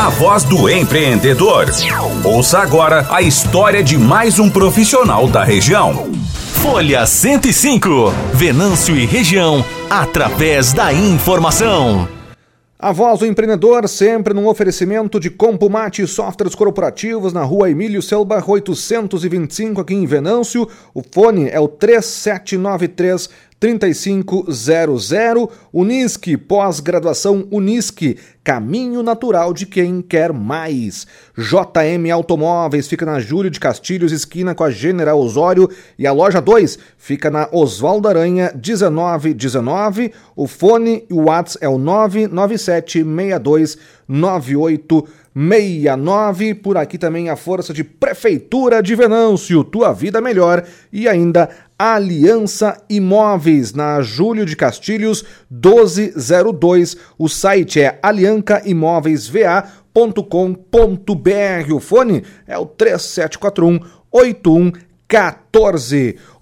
a voz do empreendedor. Ouça agora a história de mais um profissional da região. Folha 105, Venâncio e região, através da informação. A voz do empreendedor sempre num oferecimento de Compumate Softwares Corporativos na rua Emílio Selbar 825 aqui em Venâncio. O fone é o 3793 3500. Unisque, pós-graduação Unisque, caminho natural de quem quer mais. JM Automóveis fica na Júlio de Castilhos, esquina com a General Osório. E a loja 2 fica na Oswaldo Aranha 1919. O fone e o WhatsApp é o 997 62 9869. Por aqui também a força de Prefeitura de Venâncio, tua vida melhor. E ainda Aliança Imóveis, na Júlio de Castilhos 1202. O site é aliancaimoveisva.com.br. O fone é o 3741 8114.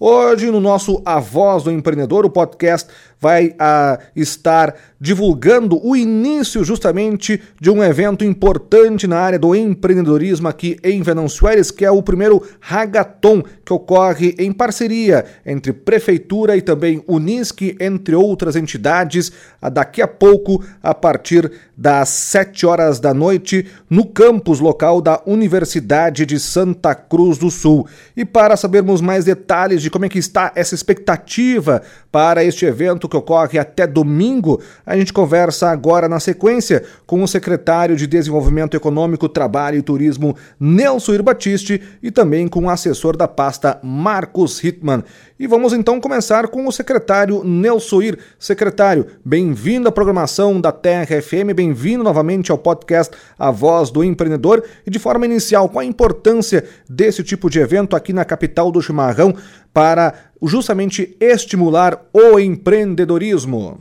Hoje, no nosso A Voz do Empreendedor, o podcast vai uh, estar divulgando o início justamente de um evento importante na área do empreendedorismo aqui em Venâncio Aires, que é o primeiro Hagaton, que ocorre em parceria entre Prefeitura e também Unisque, entre outras entidades, uh, daqui a pouco, a partir das 7 horas da noite, no campus local da Universidade de Santa Cruz do Sul. E para sabermos mais detalhes de como é que está essa expectativa para este evento que ocorre até domingo, a gente conversa agora na sequência com o secretário de Desenvolvimento Econômico, Trabalho e Turismo, Nelson Irbatiste, e também com o assessor da pasta, Marcos Hitman. E vamos então começar com o secretário Nelson Ir. Secretário, bem-vindo à programação da Terra FM, bem-vindo novamente ao podcast A Voz do Empreendedor. E de forma inicial, qual a importância desse tipo de evento aqui na capital do chimarrão para justamente estimular o empreendedorismo?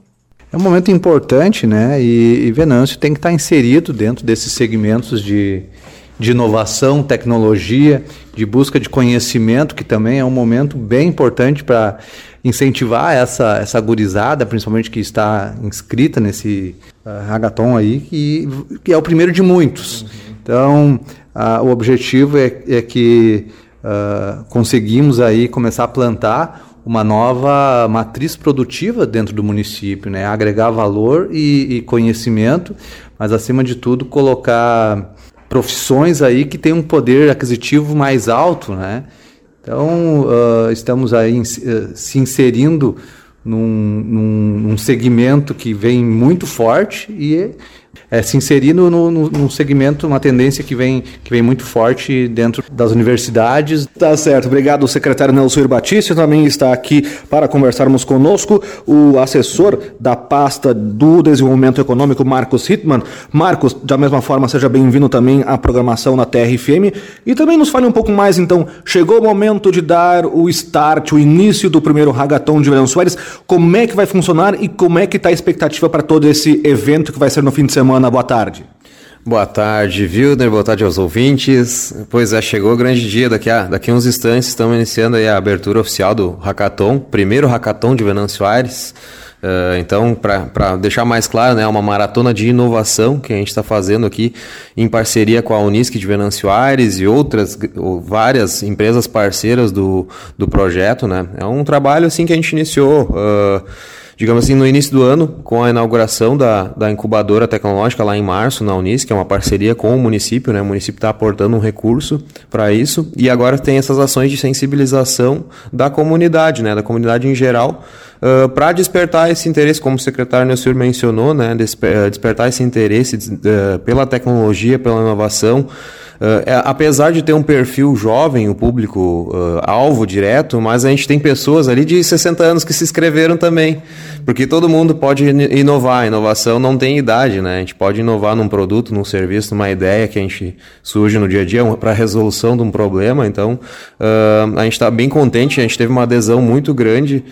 É um momento importante, né? E, e Venâncio tem que estar inserido dentro desses segmentos de, de inovação, tecnologia, de busca de conhecimento, que também é um momento bem importante para incentivar essa, essa gurizada, principalmente que está inscrita nesse uh, hackathon aí, que, que é o primeiro de muitos. Então, uh, o objetivo é, é que conseguimos aí começar a plantar uma nova matriz produtiva dentro do município, né? agregar valor e, e conhecimento, mas acima de tudo colocar profissões aí que têm um poder aquisitivo mais alto, né? Então uh, estamos aí se inserindo num, num, num, segmento que vem muito forte e é, se inserir no, no, num segmento, uma tendência que vem, que vem muito forte dentro das universidades. Tá certo, obrigado, secretário Nelson Batista. Também está aqui para conversarmos conosco o assessor da pasta do desenvolvimento econômico, Marcos Hitman. Marcos, da mesma forma, seja bem-vindo também à programação na TRFM. E também nos fale um pouco mais, então, chegou o momento de dar o start, o início do primeiro Hagaton de Verão Soares. Como é que vai funcionar e como é que está a expectativa para todo esse evento que vai ser no fim de semana? Semana. Boa tarde. Boa tarde, Wilder. Boa tarde aos ouvintes. Pois é, chegou o grande dia. Daqui a, daqui a uns instantes estamos iniciando a abertura oficial do Hackathon, primeiro Hackathon de Venâncio Aires. Uh, então, para deixar mais claro, né, é uma maratona de inovação que a gente está fazendo aqui em parceria com a Unisc de Venâncio Aires e outras várias empresas parceiras do, do projeto. Né? É um trabalho assim que a gente iniciou. Uh, digamos assim, no início do ano, com a inauguração da, da incubadora tecnológica lá em março, na Unis, que é uma parceria com o município, né? O município está aportando um recurso para isso, e agora tem essas ações de sensibilização da comunidade, né? Da comunidade em geral, uh, para despertar esse interesse, como o secretário Nelson mencionou, né? Despertar esse interesse uh, pela tecnologia, pela inovação. Uh, é, apesar de ter um perfil jovem, o público uh, alvo direto, mas a gente tem pessoas ali de 60 anos que se inscreveram também, porque todo mundo pode inovar. A inovação não tem idade, né? A gente pode inovar num produto, num serviço, numa ideia que a gente surge no dia a dia para resolução de um problema. Então, uh, a gente está bem contente. A gente teve uma adesão muito grande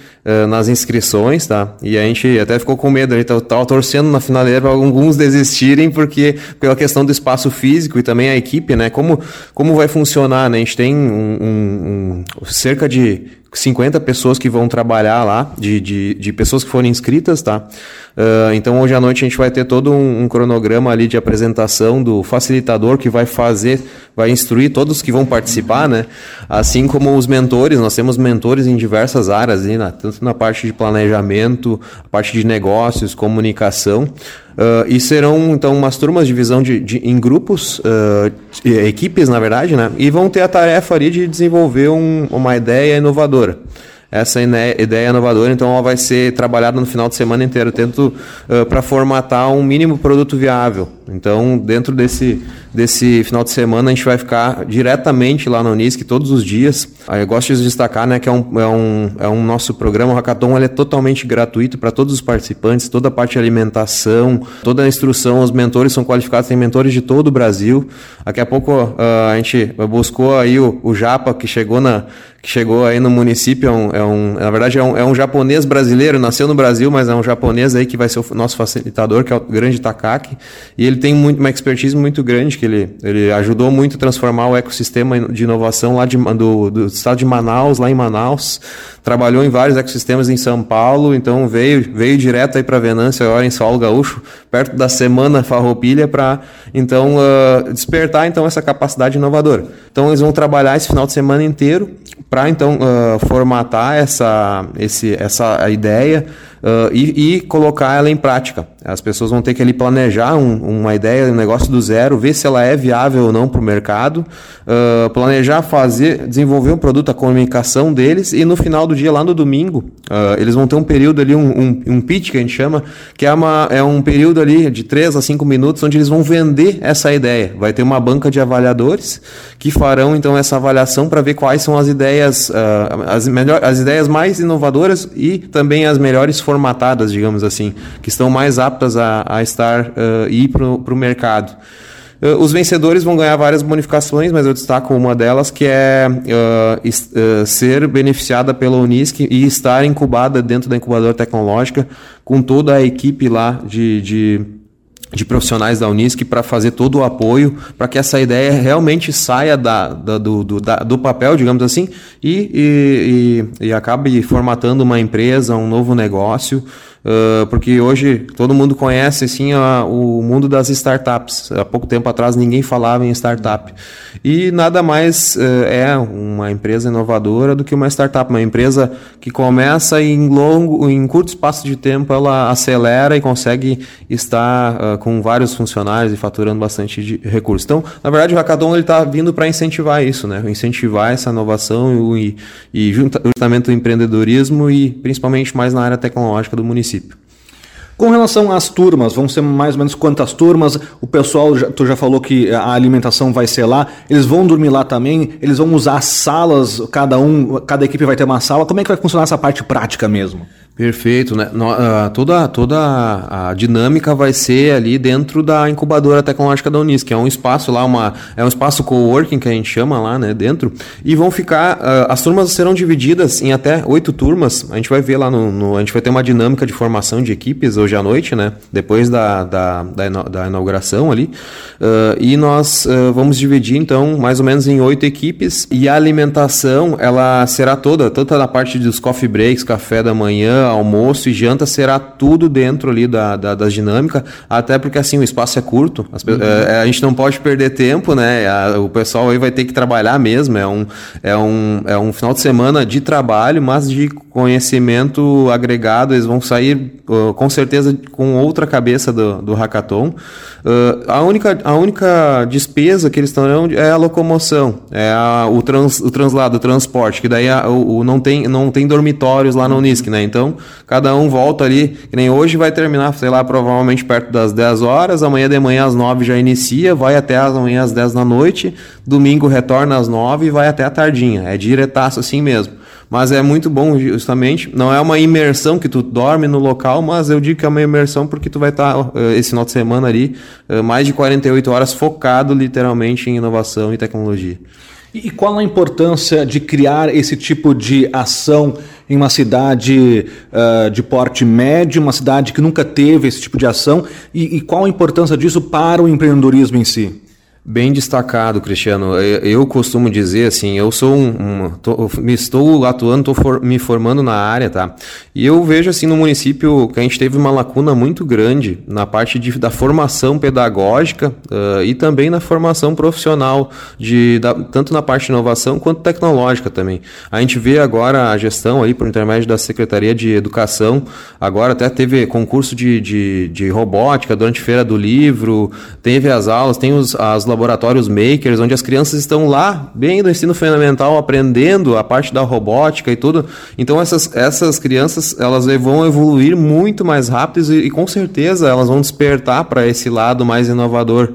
nas inscrições, tá? E a gente até ficou com medo. A gente estava torcendo na finaleira para alguns desistirem, porque pela questão do espaço físico e também a equipe né? Como, como vai funcionar, né? A gente tem um, um, um cerca de 50 pessoas que vão trabalhar lá, de, de, de pessoas que foram inscritas, tá? Uh, então hoje à noite a gente vai ter todo um, um, cronograma ali de apresentação do facilitador que vai fazer, vai instruir todos que vão participar, né? Assim como os mentores, nós temos mentores em diversas áreas, na, tanto na parte de planejamento, a parte de negócios, comunicação. Uh, e serão então umas turmas de visão de, de em grupos, uh, equipes na verdade, né? E vão ter a tarefa ali de desenvolver um, uma ideia inovadora essa ideia inovadora, então ela vai ser trabalhada no final de semana inteiro, tento uh, para formatar um mínimo produto viável. Então, dentro desse, desse final de semana, a gente vai ficar diretamente lá no Unisc todos os dias. Eu gosto de destacar né, que é um, é, um, é um nosso programa, o Hackathon, ele é totalmente gratuito para todos os participantes, toda a parte de alimentação, toda a instrução, os mentores são qualificados, tem mentores de todo o Brasil. Daqui a pouco uh, a gente buscou aí o, o Japa, que chegou na, que chegou aí no município, é um, é um na verdade é um, é um, japonês brasileiro, nasceu no Brasil, mas é um japonês aí que vai ser o nosso facilitador, que é o grande Takaki, e ele tem muito, uma expertise muito grande, que ele, ele ajudou muito a transformar o ecossistema de inovação lá de, do, do estado de Manaus, lá em Manaus, trabalhou em vários ecossistemas em São Paulo, então veio, veio direto aí para Venância, agora em Saulo Gaúcho, perto da Semana Farroupilha, para então uh, despertar então essa capacidade inovadora. Então eles vão trabalhar esse final de semana inteiro para então uh, formatar essa, esse, essa ideia uh, e, e, colocar ela em prática. As pessoas vão ter que ali planejar um, uma ideia, um negócio do zero, ver se ela é viável ou não para o mercado, planejar, fazer, desenvolver um produto, a comunicação deles e no final do dia, lá no domingo, eles vão ter um período ali, um, um, um, pitch que a gente chama, que é, uma, é um período ali de 3 a 5 minutos onde eles vão vender essa ideia. Vai ter uma banca de avaliadores que farão então essa avaliação para ver quais são as ideias, as, melhor, as ideias mais inovadoras e também as melhores formatadas, digamos assim, que estão mais aptas a, a estar uh, ir para o mercado. Uh, os vencedores vão ganhar várias bonificações, mas eu destaco uma delas que é uh, uh, ser beneficiada pela Unisc e estar incubada dentro da incubadora tecnológica com toda a equipe lá de, de de profissionais da Unisc para fazer todo o apoio para que essa ideia realmente saia da, da, do, do, da, do, papel, digamos assim, e, e, e, acabe formatando uma empresa, um novo negócio, uh, porque hoje todo mundo conhece assim, a, o mundo das startups. Há pouco tempo atrás ninguém falava em startup. E nada mais uh, é uma empresa inovadora do que uma startup, uma empresa que começa em longo, em curto espaço de tempo, ela acelera e consegue estar uh, com vários funcionários e faturando bastante recursos. Então, na verdade, o Hackathon está vindo para incentivar isso, né? incentivar essa inovação e, e juntamente o empreendedorismo e principalmente mais na área tecnológica do município. nasip. Com relação às turmas, vão ser mais ou menos quantas turmas? O pessoal, tu já falou que a alimentação vai ser lá, eles vão dormir lá também, eles vão usar salas, cada um, cada equipe vai ter uma sala. Como é que vai funcionar essa parte prática mesmo? Perfeito, né? Uh, toda, toda a dinâmica vai ser ali dentro da incubadora tecnológica da Unis, que é um espaço lá, uma, é um espaço coworking que a gente chama lá, né, dentro. E vão ficar, uh, as turmas serão divididas em até oito turmas. A gente vai ver lá no, no, a gente vai ter uma dinâmica de formação de equipes hoje à noite, né? Depois da, da, da, inauguração ali. Uh, e nós vamos dividir então mais ou menos em oito equipes e a alimentação ela será toda, tanto na parte dos coffee breaks, café da manhã almoço e janta será tudo dentro ali da, da, da dinâmica, até porque assim o espaço é curto, as, uhum. é, a gente não pode perder tempo, né? A, o pessoal aí vai ter que trabalhar mesmo, é um, é, um, é um final de semana de trabalho, mas de conhecimento agregado, eles vão sair uh, com certeza com outra cabeça do, do hackathon. Uh, a, única, a única despesa que eles estão é a locomoção, é a, o, trans, o translado, o transporte, que daí a, o, o, não, tem, não tem dormitórios lá no Unisc, né? Então, cada um volta ali, que nem hoje vai terminar, sei lá, provavelmente perto das 10 horas, amanhã de manhã às 9 já inicia, vai até amanhã às 10 da noite, domingo retorna às 9 e vai até a tardinha. É diretaço assim mesmo. Mas é muito bom justamente, não é uma imersão que tu dorme no local, mas eu digo que é uma imersão porque tu vai estar uh, esse final de semana ali, uh, mais de 48 horas focado literalmente em inovação e tecnologia. E qual a importância de criar esse tipo de ação em uma cidade uh, de porte médio, uma cidade que nunca teve esse tipo de ação? E, e, qual a importância disso para o empreendedorismo em si? Bem destacado, Cristiano. Eu costumo dizer assim, eu sou um, um tô, me estou atuando, estou for, me formando na área, tá? E eu vejo assim no município que a gente teve uma lacuna muito grande na parte de, da formação pedagógica uh, e também na formação profissional, de, da, tanto na parte de inovação quanto tecnológica também. A gente vê agora a gestão aí por intermédio da Secretaria de Educação, agora até teve concurso de, de, de robótica durante a Feira do Livro, teve as aulas, tem os, as laboratórios makers, onde as crianças estão lá, bem do ensino fundamental, aprendendo a parte da robótica e tudo. Então essas, essas crianças elas vão evoluir muito mais rápido e, e com certeza elas vão despertar para esse lado mais inovador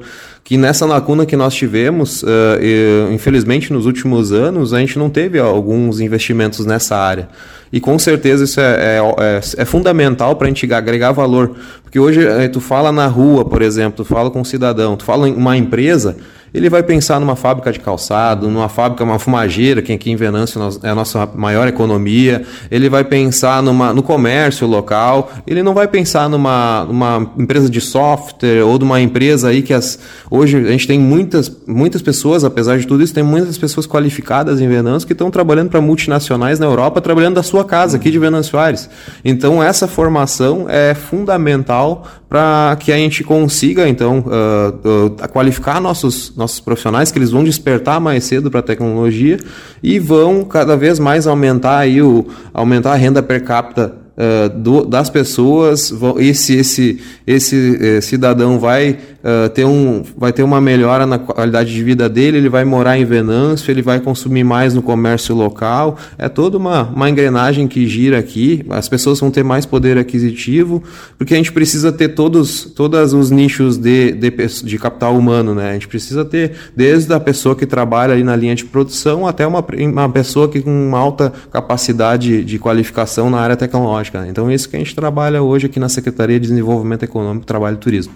que nessa lacuna que nós tivemos, uh, e, infelizmente nos últimos anos, a gente não teve alguns investimentos nessa área. E com certeza isso é, é, é, é fundamental para a gente agregar valor. Porque hoje eh, tu fala na rua, por exemplo, tu fala com um cidadão, tu fala em uma empresa, ele vai pensar numa fábrica de calçado, numa fábrica, uma fumageira, que aqui em Venâncio é a nossa maior economia, ele vai pensar numa, no comércio local, ele não vai pensar numa, numa empresa de software ou de uma empresa aí que as, hoje a gente tem muitas, muitas pessoas, apesar de tudo isso, tem muitas pessoas qualificadas em Venâncio que estão trabalhando para multinacionais na Europa, trabalhando da sua casa aqui de Venâncio Aires. Então essa formação é fundamental para que a gente consiga então uh, uh, qualificar nossos nossos profissionais, que eles vão despertar mais cedo para a tecnologia e vão cada vez mais aumentar, aí o, aumentar a renda per capita uh, do, das pessoas, esse, esse, esse uh, cidadão vai, uh, ter um, vai ter uma melhora na qualidade de vida dele, ele vai morar em Venâncio, ele vai consumir mais no comércio local. É toda uma, uma engrenagem que gira aqui, as pessoas vão ter mais poder aquisitivo, porque a gente precisa ter todos, todos os nichos de, de, de capital humano, né? A gente precisa ter desde a pessoa que trabalha ali na linha de produção até uma, uma pessoa que com uma alta capacidade de qualificação na área tecnológica. Então, é isso que a gente trabalha hoje aqui na Secretaria de Desenvolvimento Econômico, Trabalho e Turismo.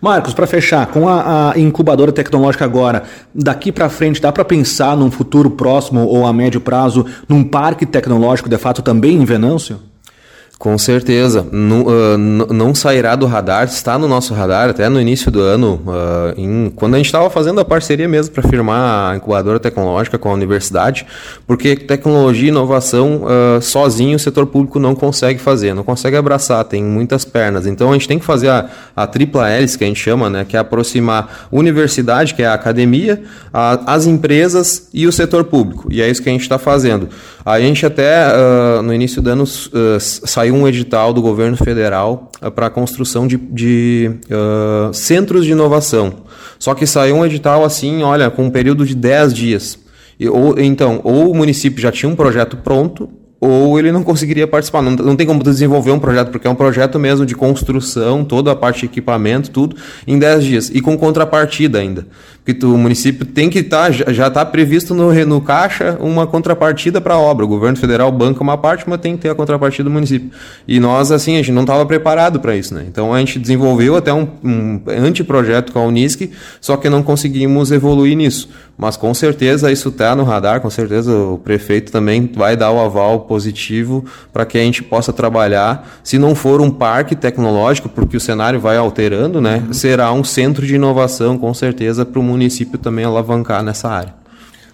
Marcos, para fechar, com a, a, incubadora tecnológica agora, daqui para frente, dá para pensar num futuro próximo ou a médio prazo num parque tecnológico de fato também em Venâncio? Com certeza. Não, uh, não sairá do radar, está no nosso radar até no início do ano, uh, em, quando a gente estava fazendo a parceria mesmo para firmar a incubadora tecnológica com a universidade, porque tecnologia e inovação uh, sozinho o setor público não consegue fazer, não consegue abraçar, tem muitas pernas. Então a gente tem que fazer a, a tripla hélice, que a gente chama, né, que é aproximar universidade, que é a academia, a, as empresas e o setor público. E é isso que a gente está fazendo. A gente até, no início do ano, saiu um edital do governo federal uh, para a construção de, de uh, centros de inovação. Só que saiu um edital assim, olha, com um período de 10 dias. E, ou, então, ou o município já tinha um projeto pronto, ou ele não conseguiria participar. Não, não tem como desenvolver um projeto, porque é um projeto mesmo de construção, toda a parte de equipamento, tudo, em 10 dias. E com contrapartida ainda. Porque tu, o município tem que estar, tá, já está previsto no, no caixa uma contrapartida para a obra. O governo federal banca uma parte, mas tem que ter a contrapartida do município. E nós, assim, a gente não estava preparado para isso, né? Então a gente desenvolveu até um, um anteprojeto com a Unisc, só que não conseguimos evoluir nisso. Mas com certeza isso está no radar, com certeza o prefeito também vai dar o aval positivo para que a gente possa trabalhar. Se não for um parque tecnológico, porque o cenário vai alterando, né? Uhum. Será um centro de inovação, com certeza, para o município também alavancar nessa área.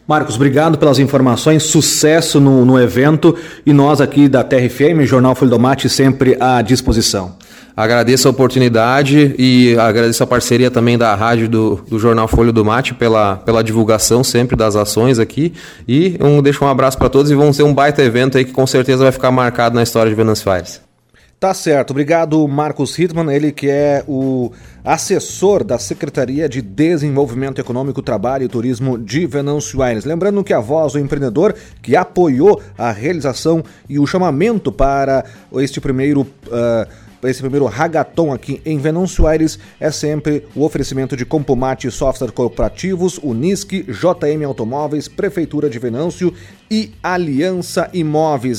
Marcos, obrigado pelas informações, sucesso no, no evento e nós aqui da TRFM, Jornal Folha do Mate, sempre à disposição. Agradeço a oportunidade e agradeço a parceria também da rádio do, do Jornal Folha do Mate pela, pela divulgação sempre das ações aqui. E um, deixo um abraço para todos e vamos ter um baita evento aí que com certeza vai ficar marcado na história de Venâncio Aires. Tá certo. Obrigado, Marcos Hittman, ele que é o assessor da Secretaria de Desenvolvimento Econômico, Trabalho e Turismo de Venâncio Aires. Lembrando que a voz do empreendedor que apoiou a realização e o chamamento para este primeiro. Uh, esse primeiro hackathon aqui em Venâncio Aires é sempre o oferecimento de Compomate Software Cooperativos, Unisque, JM Automóveis, Prefeitura de Venâncio e Aliança Imóveis.